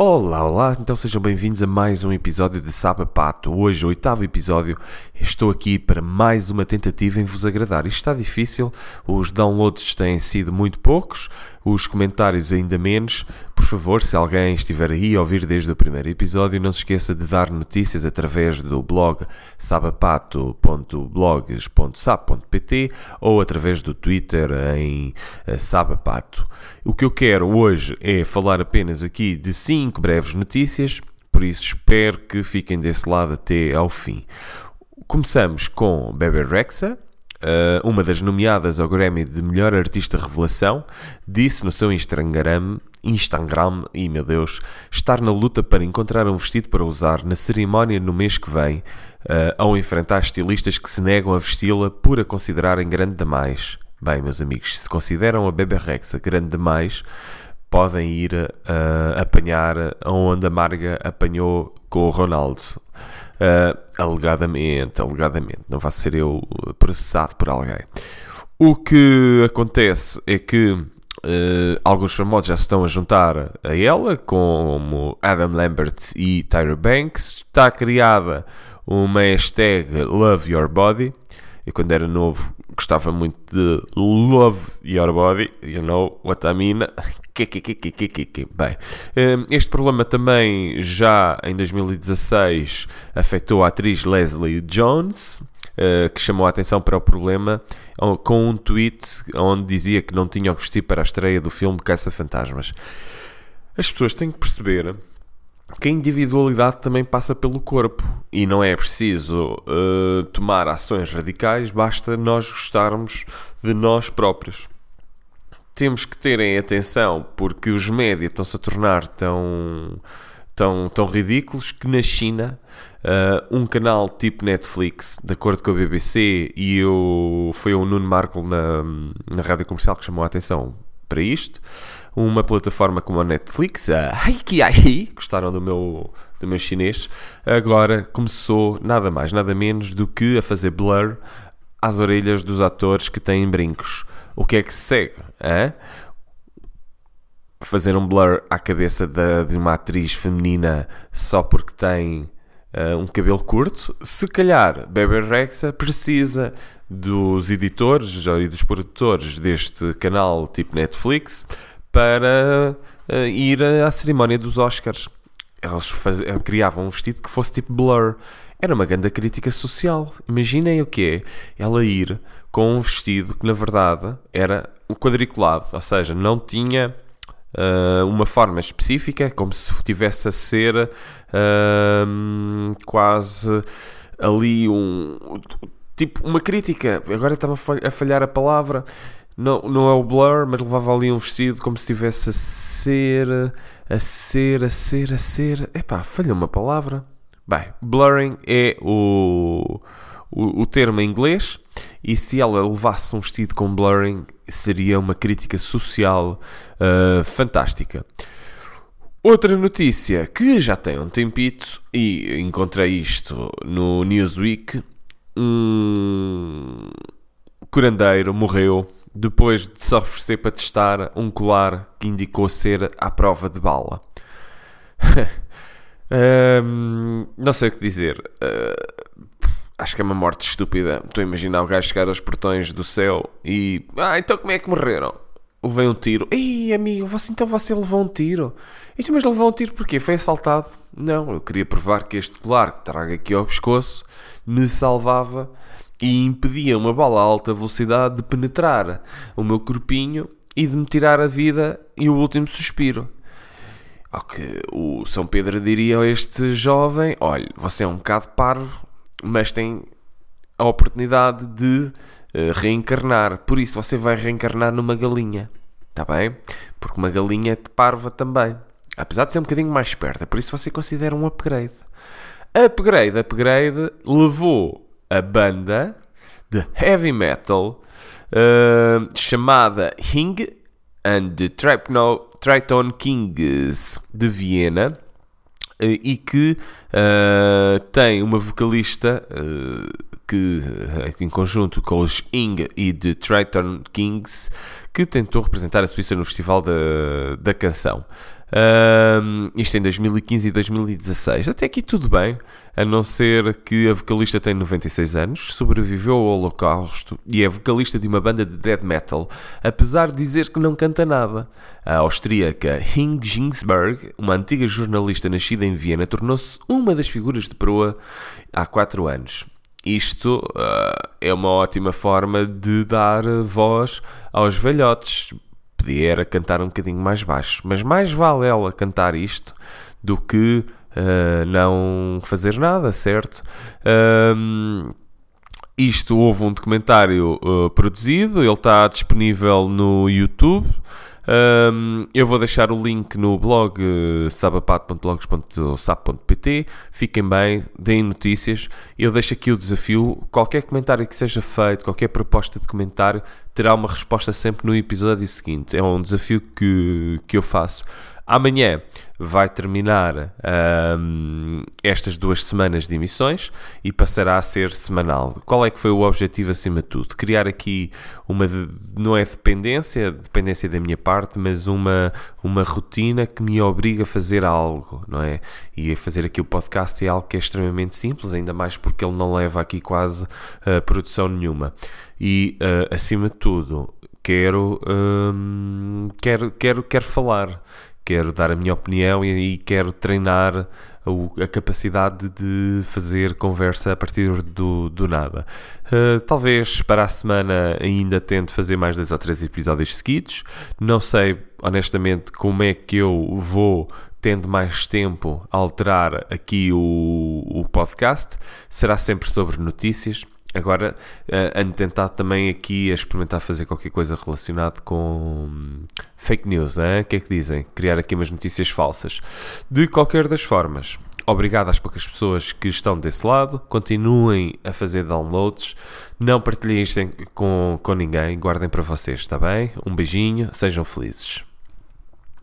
Olá, olá, então sejam bem-vindos a mais um episódio de Saba Pato. Hoje, o oitavo episódio, estou aqui para mais uma tentativa em vos agradar. Isto está difícil, os downloads têm sido muito poucos, os comentários ainda menos. Por favor, se alguém estiver aí a ouvir desde o primeiro episódio, não se esqueça de dar notícias através do blog sabapato.blogs.sap.pt ou através do Twitter em eh, Sabapato. O que eu quero hoje é falar apenas aqui de cinco breves notícias, por isso espero que fiquem desse lado até ao fim. Começamos com Bebe Rexha, eh, uma das nomeadas ao Grammy de Melhor Artista Revelação, disse no seu Instagram, Instagram, e meu Deus, estar na luta para encontrar um vestido para usar na cerimónia no mês que vem, uh, ao enfrentar estilistas que se negam a vesti-la por a considerarem grande demais. Bem, meus amigos, se consideram a Bebe Rexha grande demais, podem ir uh, apanhar a Marga apanhou com o Ronaldo. Uh, alegadamente, alegadamente. Não vai ser eu processado por alguém. O que acontece é que uh, alguns famosos já se estão a juntar a ela, como Adam Lambert e Tyra Banks. Está criada uma hashtag Love Your Body. E quando era novo gostava muito de Love Your Body, you know what I mean. Bem, hum, este problema também já em 2016 afetou a atriz Leslie Jones, eh, que chamou a atenção para o problema com um tweet onde dizia que não tinha o que vestir para a estreia do filme Caça Fantasmas. As pessoas têm que perceber que a individualidade também passa pelo corpo e não é preciso uh, tomar ações radicais, basta nós gostarmos de nós próprios. Temos que terem atenção porque os médias estão-se a tornar tão, tão, tão ridículos que na China uh, um canal tipo Netflix, de acordo com a BBC, e eu, foi o Nuno Marco na, na rádio comercial que chamou a atenção para isto. Uma plataforma como a Netflix, a Haikiai, gostaram do meu, do meu chinês, agora começou nada mais, nada menos do que a fazer blur às orelhas dos atores que têm brincos. O que é que se segue? Hein? Fazer um blur à cabeça de, uma atriz feminina só porque tem uh, um cabelo curto, se calhar Bebe Rexha precisa dos editores e dos produtores deste canal tipo Netflix para uh, ir à cerimónia dos Oscars. Eles faz... Eh, criavam um vestido que fosse tipo blur. Era uma grande crítica social. Imaginem o que é ela ir com um vestido que na verdade era um quadriculado, ou seja, não tinha uh, uma forma específica, como se tivesse a ser uh, quase ali um tipo uma crítica. Agora estava a falhar a palavra. Não, não é o blur, mas levava ali um vestido como se estivesse a ser, a ser, a ser, a ser. Epá, falha uma palavra. Bem, blurring é o, o, o termo em inglês e se ela levasse um vestido com blurring seria uma crítica social uh, fantástica. Outra notícia que já tem um tempito e encontrei isto no Newsweek: um curandeiro morreu depois de se oferecer para testar um colar que indicou ser à prova de bala. um, não sei o que dizer. Uh, Acho que é uma morte estúpida. Estou a imaginar o gajo chegar aos portões do céu e. Ah, então como é que morreram? Levei um tiro. Ei, amigo, você, então você levou um tiro. Isto, mas levou um tiro porquê? Foi assaltado? Não, eu queria provar que este colar que traga aqui ao pescoço me salvava e impedia uma bala a alta velocidade de penetrar o meu corpinho e de me tirar a vida e o último suspiro. Ao que o São Pedro diria a este jovem: olha, você é um bocado parvo, mas tem a oportunidade de reencarnar. Por isso, você vai reencarnar numa galinha. Está bem? Porque uma galinha é parva também. Apesar de ser um bocadinho mais esperta. Por isso, você considera um upgrade. Upgrade, upgrade levou a banda de heavy metal uh, chamada Hing and the Triton Kings de Viena eh, e que uh, tem uma vocalista uh, que, em conjunto com os Ing e The Triton Kings, que tentou representar a Suíça no Festival da, da Canção. Um, isto em 2015 e 2016. Até aqui tudo bem, a não ser que a vocalista tem 96 anos, sobreviveu ao Holocausto e é vocalista de uma banda de death metal, apesar de dizer que não canta nada. A austríaca Hing Ginsberg, uma antiga jornalista nascida em Viena, tornou-se uma das figuras de proa há 4 anos. Isto uh, é uma ótima forma de dar voz aos velhotes, podia era cantar um bocadinho mais baixo. Mas mais vale ela cantar isto do que uh, não fazer nada, certo? Um, isto houve um documentário uh, produzido, ele está disponível no YouTube. Um, eu vou deixar o link no blog uh, sabapato.blogs.sap.pt. Fiquem bem, deem notícias. Eu deixo aqui o desafio. Qualquer comentário que seja feito, qualquer proposta de comentário, terá uma resposta sempre no episódio seguinte. É um desafio que, que eu faço Amanhã vai terminar um, estas duas semanas de emissões e passará a ser semanal. Qual é que foi o objetivo acima de tudo? Criar aqui uma, não é dependência, dependência da minha parte, mas uma, uma rotina que me obriga a fazer algo, não é? E fazer aqui o podcast é algo que é extremamente simples, ainda mais porque ele não leva aqui quase uh, produção nenhuma. E, uh, acima de tudo, quero, um, quero, quero, quero falar quero dar a minha opinião e, e quero treinar a, a, capacidade de fazer conversa a partir do, do nada. Uh, talvez para a semana ainda tente fazer mais dois ou três episódios seguidos. Não sei, honestamente, como é que eu vou tendo mais tempo alterar aqui o, o podcast. Será sempre sobre notícias Agora, uh, ando tentado também aqui a experimentar fazer qualquer coisa relacionado com fake news, hein? o que é que dizem? Criar aqui umas notícias falsas. De qualquer das formas, obrigado às poucas pessoas que estão desse lado, continuem a fazer downloads, não partilhem isto com, com ninguém, guardem para vocês, está bem? Um beijinho, sejam felizes.